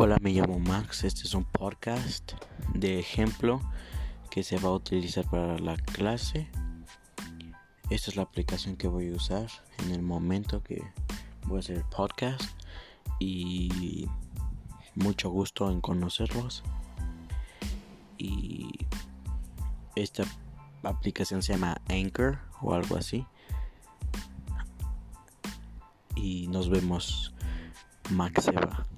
Hola, me llamo Max. Este es un podcast de ejemplo que se va a utilizar para la clase. Esta es la aplicación que voy a usar en el momento que voy a hacer el podcast. Y mucho gusto en conocerlos. Y esta aplicación se llama Anchor o algo así. Y nos vemos. Max se.